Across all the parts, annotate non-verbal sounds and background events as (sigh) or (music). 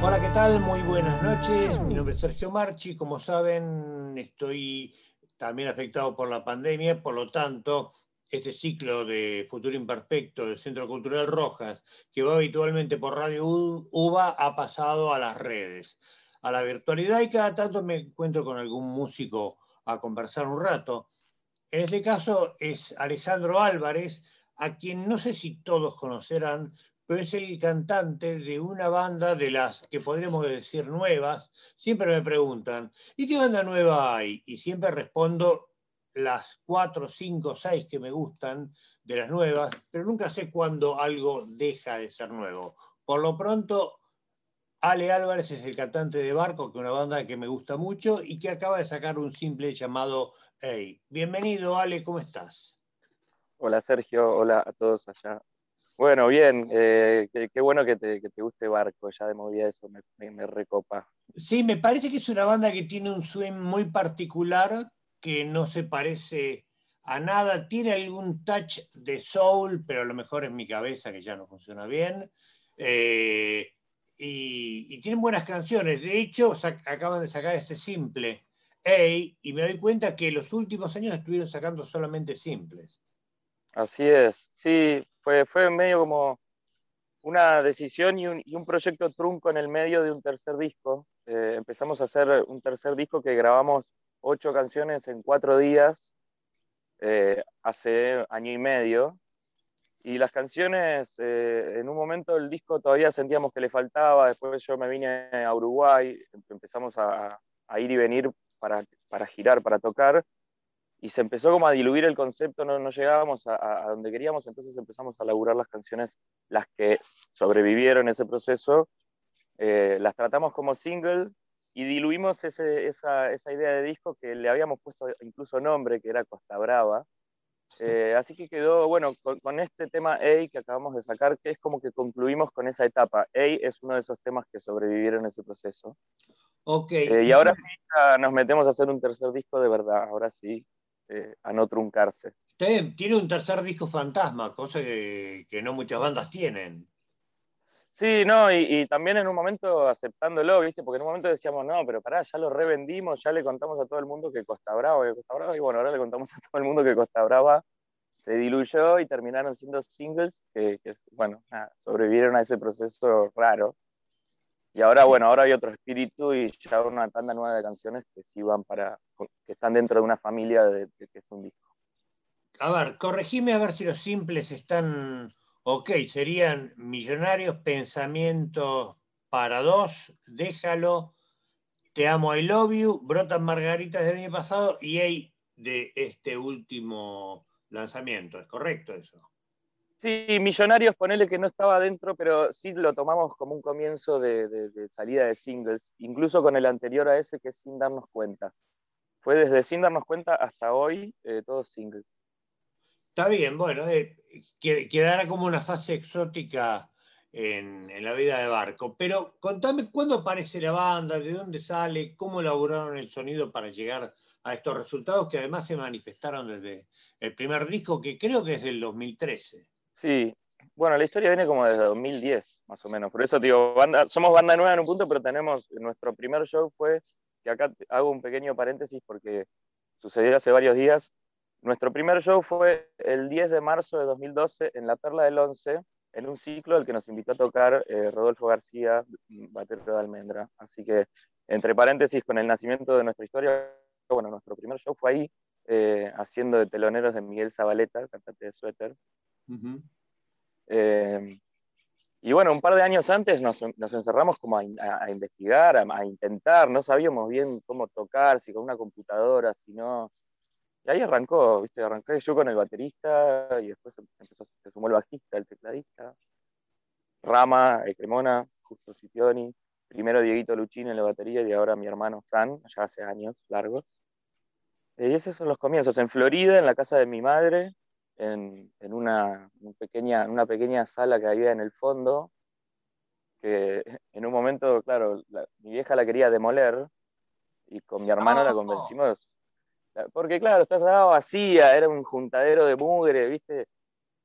Hola, ¿qué tal? Muy buenas noches. Mi nombre es Sergio Marchi. Como saben, estoy también afectado por la pandemia, por lo tanto, este ciclo de Futuro Imperfecto del Centro Cultural Rojas, que va habitualmente por Radio UBA, ha pasado a las redes, a la virtualidad y cada tanto me encuentro con algún músico a conversar un rato. En este caso es Alejandro Álvarez, a quien no sé si todos conocerán, pero es el cantante de una banda de las que podríamos decir nuevas. Siempre me preguntan, ¿y qué banda nueva hay? Y siempre respondo las cuatro, cinco, seis que me gustan de las nuevas, pero nunca sé cuándo algo deja de ser nuevo. Por lo pronto, Ale Álvarez es el cantante de Barco, que es una banda que me gusta mucho y que acaba de sacar un simple llamado Hey. Bienvenido, Ale, ¿cómo estás? Hola, Sergio. Hola a todos allá bueno, bien, eh, qué, bueno que te, guste Barco, ya de movida eso me, recopa. Sí, me parece que es una banda que tiene un swing muy particular, que no se parece a nada, tiene algún touch de soul, pero a lo mejor es mi cabeza que ya no funciona bien. Eh, y, tienen buenas canciones, de hecho acaban de sacar este simple, y me doy cuenta que los últimos años estuvieron sacando solamente simples. Así es, sí, fue, fue medio como una decisión y un, proyecto trunco en el medio de un tercer disco. Eh, empezamos a hacer un tercer disco que grabamos ocho canciones en cuatro días eh, hace año y medio. Y las canciones, eh, en un momento el disco todavía sentíamos que le faltaba, después yo me vine a Uruguay, empezamos a, ir y venir para, para girar, para tocar, y se empezó como a diluir el concepto, no, no llegábamos a, donde queríamos, entonces empezamos a laburar las canciones, las que sobrevivieron ese proceso, eh, las tratamos como single y diluimos esa, esa, idea de disco que le habíamos puesto incluso nombre, que era Costa Brava. Eh, así que quedó, bueno, con, este tema A que acabamos de sacar, que es como que concluimos con esa etapa. A es uno de esos temas que sobrevivieron ese proceso. Ok. Eh, y ahora sí nos metemos a hacer un tercer disco de verdad, ahora sí, eh, a no truncarse. tiene un tercer disco fantasma, cosa que, no muchas bandas tienen. Sí, no, y, también en un momento aceptándolo, ¿viste? Porque en un momento decíamos, no, pero pará, ya lo revendimos, ya le contamos a todo el mundo que Costa Brava, que Costa Brava, y bueno, ahora le contamos a todo el mundo que Costa Brava se diluyó y terminaron siendo singles que, bueno, sobrevivieron a ese proceso raro. Y ahora, bueno, ahora hay otro espíritu y ya una tanda nueva de canciones que sí van para, que están dentro de una familia de, que es un disco. A ver, corregime a ver si los simples están ok, serían millonarios, pensamientos para dos, déjalo, te amo, I love you, brotan margaritas del año pasado y hay de este último lanzamiento, ¿es correcto eso? Sí, Millonarios, ponele que no estaba dentro, pero sí lo tomamos como un comienzo de, salida de singles, incluso con el anterior a ese que es Sin Darnos Cuenta. Fue desde Sin Darnos Cuenta hasta hoy, eh, todos singles. Está bien, bueno, quedará como una fase exótica en, la vida de Barco. Pero contame cuándo aparece la banda, de dónde sale, cómo elaboraron el sonido para llegar a estos resultados que además se manifestaron desde el primer disco, que creo que es del 2013. Sí, bueno, la historia viene como desde 2010, más o menos. Por eso, digo, somos banda nueva en un punto, pero tenemos, nuestro primer show fue, que acá hago un pequeño paréntesis porque sucedió hace varios días. Nuestro primer show fue el 10 de marzo de 2012 en la Perla del Once, en un ciclo al que nos invitó a tocar eh, Rodolfo García, batero de Almendra. Así que, entre paréntesis, con el nacimiento de nuestra historia, bueno, nuestro primer show fue ahí, eh, haciendo de teloneros de Miguel Zabaleta, cantante de Suéter. Eh, y bueno, un par de años antes nos, encerramos como a, investigar, a, intentar, no sabíamos bien cómo tocar, si con una computadora, si no. Y ahí arrancó, ¿viste? Arranqué yo con el baterista y después empezó, se sumó el bajista, el tecladista, Rama, el Cremona, Justo Sitioni, primero Dieguito Luchín en la batería y ahora mi hermano Fran, ya hace años largos. Y esos son los comienzos, en Florida, en la casa de mi madre, en, una, pequeña, una pequeña sala que había en el fondo, que (laughs) en un momento, claro, mi vieja la quería demoler y con mi hermano la convencimos, Porque claro, estaba vacía, era un juntadero de mugre, ¿viste?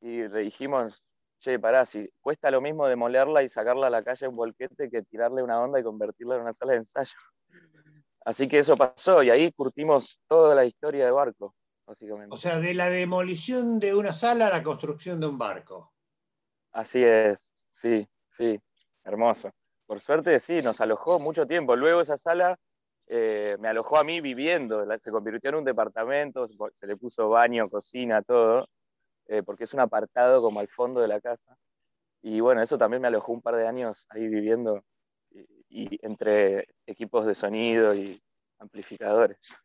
Y le dijimos, che, pará, si cuesta lo mismo demolerla y sacarla a la calle en volquete que tirarle una onda y convertirla en una sala de ensayo. (laughs) Así que eso pasó y ahí curtimos toda la historia de barco, básicamente. O sea, de la demolición de una sala a la construcción de un barco. Así es, sí, sí, hermoso. Por suerte, sí, nos alojó mucho tiempo. Luego esa sala eh, me alojó a mí viviendo, se convirtió en un departamento, se le puso baño, cocina, todo. Eh, porque es un apartado como al fondo de la casa. Y bueno, eso también me alojó un par de años ahí viviendo y, entre equipos de sonido y amplificadores.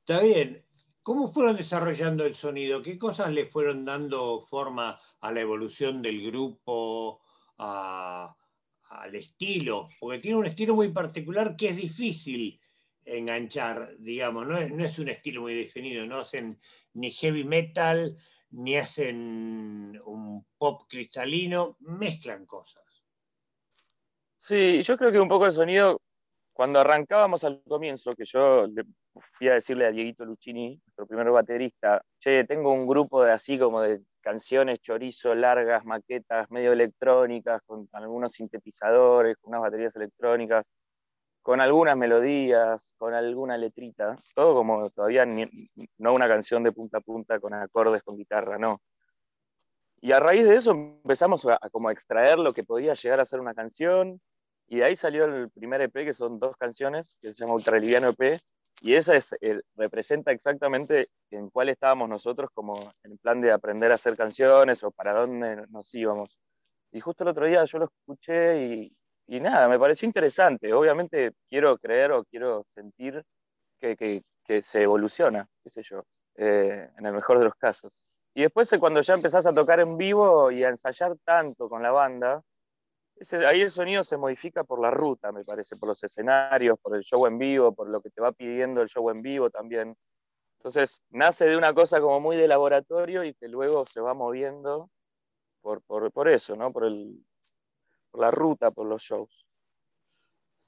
Está bien. ¿Cómo fueron desarrollando el sonido? ¿Qué cosas le fueron dando forma a la evolución del grupo, al estilo? Porque tiene un estilo muy particular que es difícil enganchar, digamos, no es, no es un estilo muy definido, no hacen ni heavy metal, ni hacen un pop cristalino, mezclan cosas. Sí, yo creo que un poco el sonido, cuando arrancábamos al comienzo, que yo fui a decirle a Dieguito Luchini, nuestro primer baterista, che, tengo un grupo de así como de canciones chorizo, largas, maquetas, medio electrónicas, con algunos sintetizadores, con unas baterías electrónicas con algunas melodías, con alguna letrita, todo como todavía no una canción de punta a punta con acordes con guitarra, no. Y a raíz de eso empezamos a, como extraer lo que podía llegar a ser una canción, y de ahí salió el primer EP, que son dos canciones, que se llama Ultraliviano EP, y esa es, representa exactamente en cuál estábamos nosotros como en plan de aprender a hacer canciones o para dónde nos íbamos. Y justo el otro día yo lo escuché y, y nada, me pareció interesante. Obviamente quiero creer o quiero sentir que, se evoluciona, qué sé yo, eh, en el mejor de los casos. Y después eh, cuando ya empezás a tocar en vivo y a ensayar tanto con la banda, ahí el sonido se modifica por la ruta, me parece, por los escenarios, por el show en vivo, por lo que te va pidiendo el show en vivo también. Entonces, nace de una cosa como muy de laboratorio y que luego se va moviendo por, por, por eso, ¿no? Por el, por la ruta, por los shows.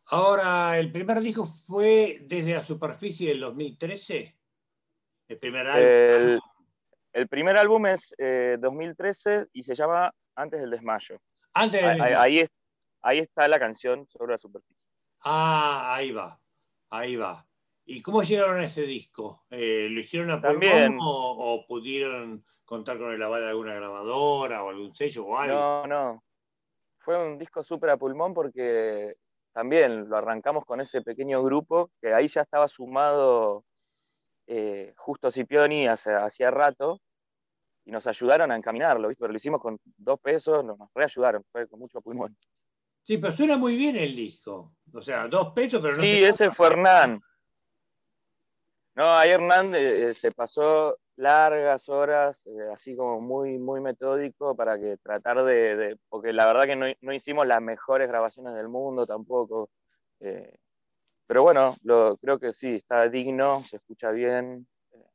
Ahora, el primer disco fue desde la superficie del 2013. El primer álbum. El, primer álbum es 2013 eh, y se llama Antes del desmayo. Antes ahí, ahí, está la canción sobre la superficie. Ah, ahí va, ahí va. ¿Y cómo llegaron a ese disco? Eh, ¿Lo hicieron a También. O, o, pudieron contar con el aval de alguna grabadora o algún sello o algo? No, no fue un disco súper a pulmón porque también lo arrancamos con ese pequeño grupo que ahí ya estaba sumado eh, Justo Cipioni hacía rato y nos ayudaron a encaminarlo, ¿viste? pero lo hicimos con dos pesos, nos reayudaron, fue con mucho pulmón. Sí, pero suena muy bien el disco. O sea, dos pesos, pero no. Sí, ese fue Hernán. No, ahí Hernán eh, se pasó largas horas, eh, así como muy, muy metódico para que tratar de, porque la verdad que no, hicimos las mejores grabaciones del mundo tampoco. Eh, pero bueno, lo, creo que sí, está digno, se escucha bien.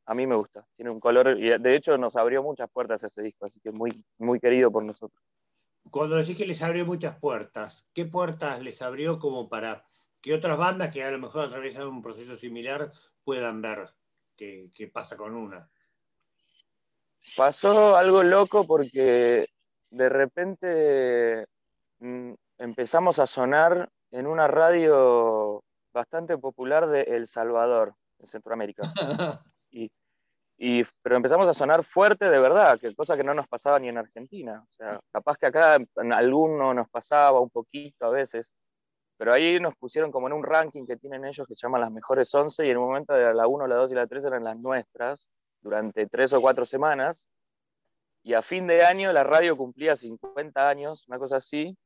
A mí me gusta, tiene un color y de hecho nos abrió muchas puertas ese disco, así que muy, muy querido por nosotros. Cuando decís que les abrió muchas puertas, ¿qué puertas les abrió como para que otras bandas que a lo mejor atraviesan un proceso similar puedan ver qué, qué pasa con una? pasó algo loco porque de repente mm, empezamos a sonar en una radio bastante popular de El Salvador, en Centroamérica. (laughs) Y, pero empezamos a sonar fuerte de verdad, que cosa que no nos pasaba ni en Argentina. O sea, capaz que acá en alguno nos pasaba un poquito a veces, pero ahí nos pusieron como en un ranking que tienen ellos que se llama las mejores 11 y en un momento la 1, la 2 y la 3 eran las nuestras durante tres o cuatro semanas. Y a fin de año la radio cumplía 50 años, una cosa así.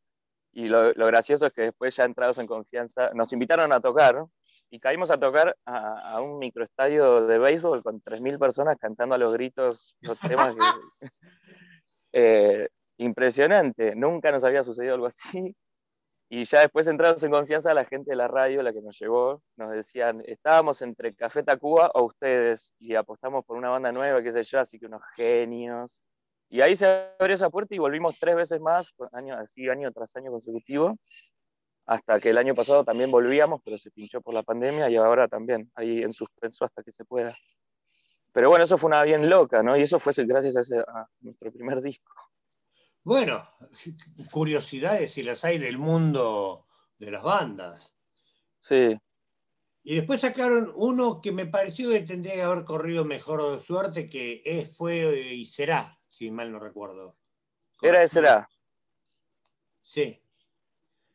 Y lo, gracioso es que después, ya entrados en confianza, nos invitaron a tocar y caímos a tocar a, un microestadio de béisbol con 3.000 personas cantando a los gritos los temas. (laughs) Eh, impresionante, nunca nos había sucedido algo así. Y ya después entrados en confianza, la gente de la radio, la que nos llevó, nos decían, estábamos entre Café Tacuba o ustedes, y apostamos por una banda nueva, qué sé yo, así que unos genios. Y ahí se abrió esa puerta y volvimos tres veces más, año, así año tras año consecutivo. Hasta que el año pasado también volvíamos, pero se pinchó por la pandemia y ahora también, ahí en suspenso hasta que se pueda. Pero bueno, eso fue una bien loca, ¿no? Y eso fue gracias a, ese, a nuestro primer disco. Bueno, curiosidades si las hay del mundo de las bandas. Sí. Y después sacaron uno que me pareció que tendría que haber corrido mejor de suerte, que es, fue y será, si mal no recuerdo. Era y será. Sí.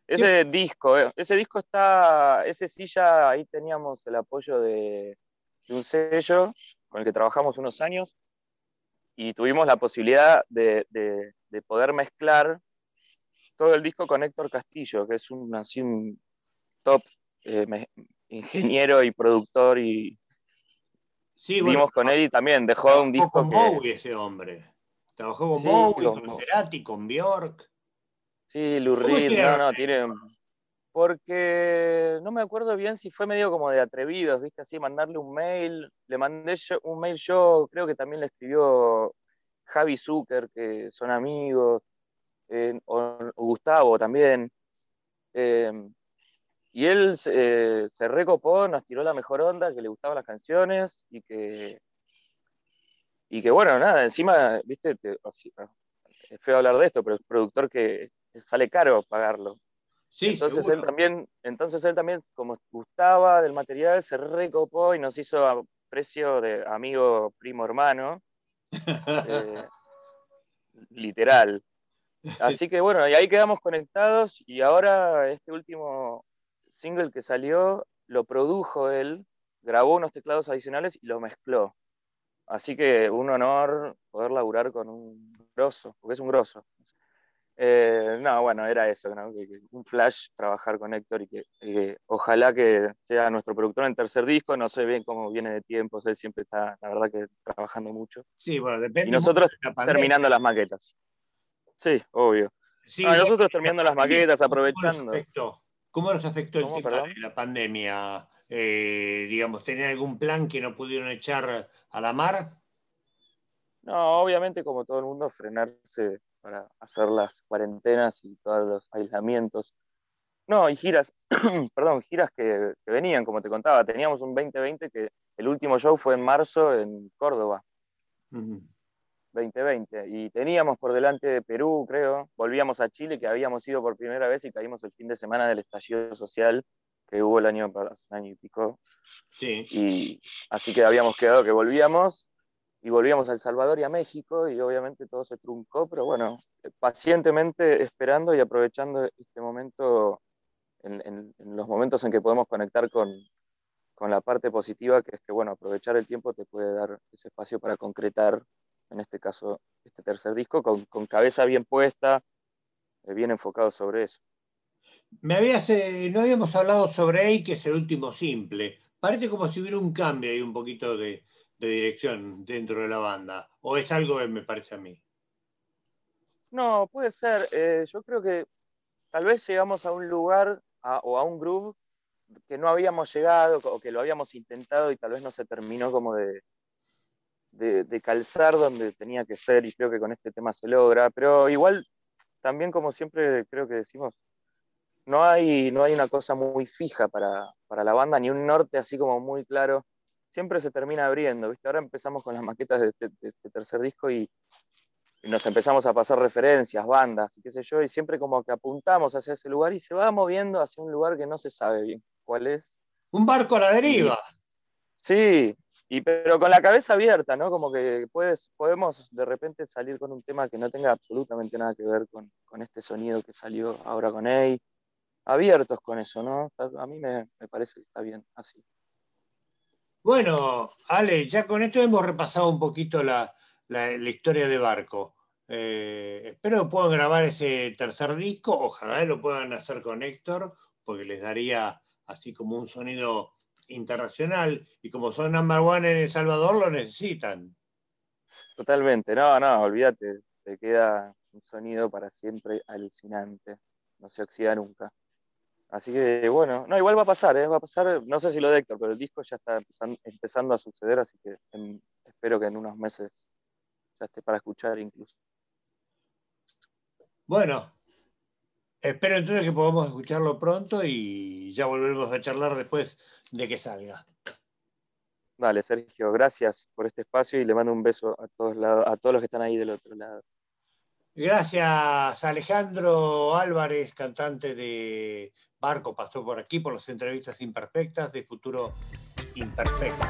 Ese disco, eh, ese disco está, ese sí ya ahí teníamos el apoyo de, un sello con el que trabajamos unos años y tuvimos la posibilidad de, poder mezclar todo el disco con Héctor Castillo, que es un, así un top eh, ingeniero y productor y sí, con él y también dejó un disco con Bowie ese hombre. Trabajó con Bowie, con Cerati, con Bjork. Sí, Lou no, no, tiene... Porque no me acuerdo bien si fue medio como de atrevidos, ¿viste? Así, mandarle un mail. Le mandé un mail yo, creo que también le escribió Javi Zucker, que son amigos, eh, o, Gustavo también. Eh, y él eh, se recopó, nos tiró la mejor onda, que le gustaban las canciones y que, y que bueno, nada, encima, viste, es feo hablar de esto, pero es productor que sale caro pagarlo. Sí, entonces él también, entonces él también, como gustaba del material, se recopó y nos hizo a precio de amigo, primo, hermano. (laughs) Eh, literal. Así que bueno, y ahí quedamos conectados y ahora este último single que salió lo produjo él, grabó unos teclados adicionales y lo mezcló. Así que un honor poder laburar con un grosso, porque es un grosso. Eh, no, bueno, era eso, un flash trabajar con Héctor y que ojalá que sea nuestro productor en tercer disco, no sé bien cómo viene de tiempo, él siempre está, la verdad que trabajando mucho. Sí, bueno, depende. Y nosotros terminando las maquetas. Sí, obvio. nosotros terminando las maquetas, aprovechando. ¿Cómo nos afectó el tema de la pandemia? Eh, digamos, ¿tenían algún plan que no pudieron echar a la mar? No, obviamente, como todo el mundo, frenarse para hacer las cuarentenas y todos los aislamientos. No, y giras, (clears throat) perdón, giras que, venían, como te contaba. Teníamos un 2020 que el último show fue en marzo en Córdoba. 2020. Y teníamos por delante Perú, creo. Volvíamos a Chile, que habíamos ido por primera vez y caímos el fin de semana del estallido social que hubo el año, año y pico. Sí. Y así que habíamos quedado que volvíamos y volvíamos a El Salvador y a México y obviamente todo se truncó, pero bueno, pacientemente esperando y aprovechando este momento, en, los momentos en que podemos conectar con, con la parte positiva, que es que, bueno, aprovechar el tiempo te puede dar ese espacio para concretar en este caso, este tercer disco, con, cabeza bien puesta, eh, bien enfocado sobre eso. Me habías, eh, no habíamos hablado sobre ahí, que es el último simple. Parece como si hubiera un cambio y un poquito de, dirección dentro de la banda. ¿O es algo que me parece a mí? No, puede ser. Eh, yo creo que tal vez llegamos a un lugar o a un groove que no habíamos llegado o que lo habíamos intentado y tal vez no se terminó como de, de, calzar donde tenía que ser y creo que con este tema se logra, pero igual también como siempre creo que decimos, no hay, no hay una cosa muy fija para, la banda, ni un norte así como muy claro, siempre se termina abriendo, ¿viste? Ahora empezamos con las maquetas de este, este tercer disco y, nos empezamos a pasar referencias, bandas y qué sé yo, y siempre como que apuntamos hacia ese lugar y se va moviendo hacia un lugar que no se sabe bien cuál es. Un barco a la deriva. sí, y, pero con la cabeza abierta, ¿no? Como que puedes, podemos de repente salir con un tema que no tenga absolutamente nada que ver con, este sonido que salió ahora con EI. Abiertos con eso, ¿no? A mí me, parece que está bien así. Bueno, Ale, ya con esto hemos repasado un poquito la, historia de Barco. Eh, espero que puedan grabar ese tercer disco, ojalá lo puedan hacer con Héctor, porque les daría así como un sonido internacional y como son number one en El Salvador lo necesitan. Totalmente, no, no, olvídate, te queda un sonido para siempre alucinante, no se oxida nunca. Así que bueno, no, igual va a pasar, ¿eh? va a pasar, no sé si lo de Héctor, pero el disco ya está empezando, a suceder, así que espero que en unos meses ya esté para escuchar incluso. Bueno, Espero entonces que podamos escucharlo pronto y ya volveremos a charlar después de que salga. Vale, Sergio, gracias por este espacio y le mando un beso a todos, a todos los que están ahí del otro lado. Gracias, Alejandro Álvarez, cantante de Barco, pasó por aquí por las entrevistas imperfectas de Futuro Imperfecto.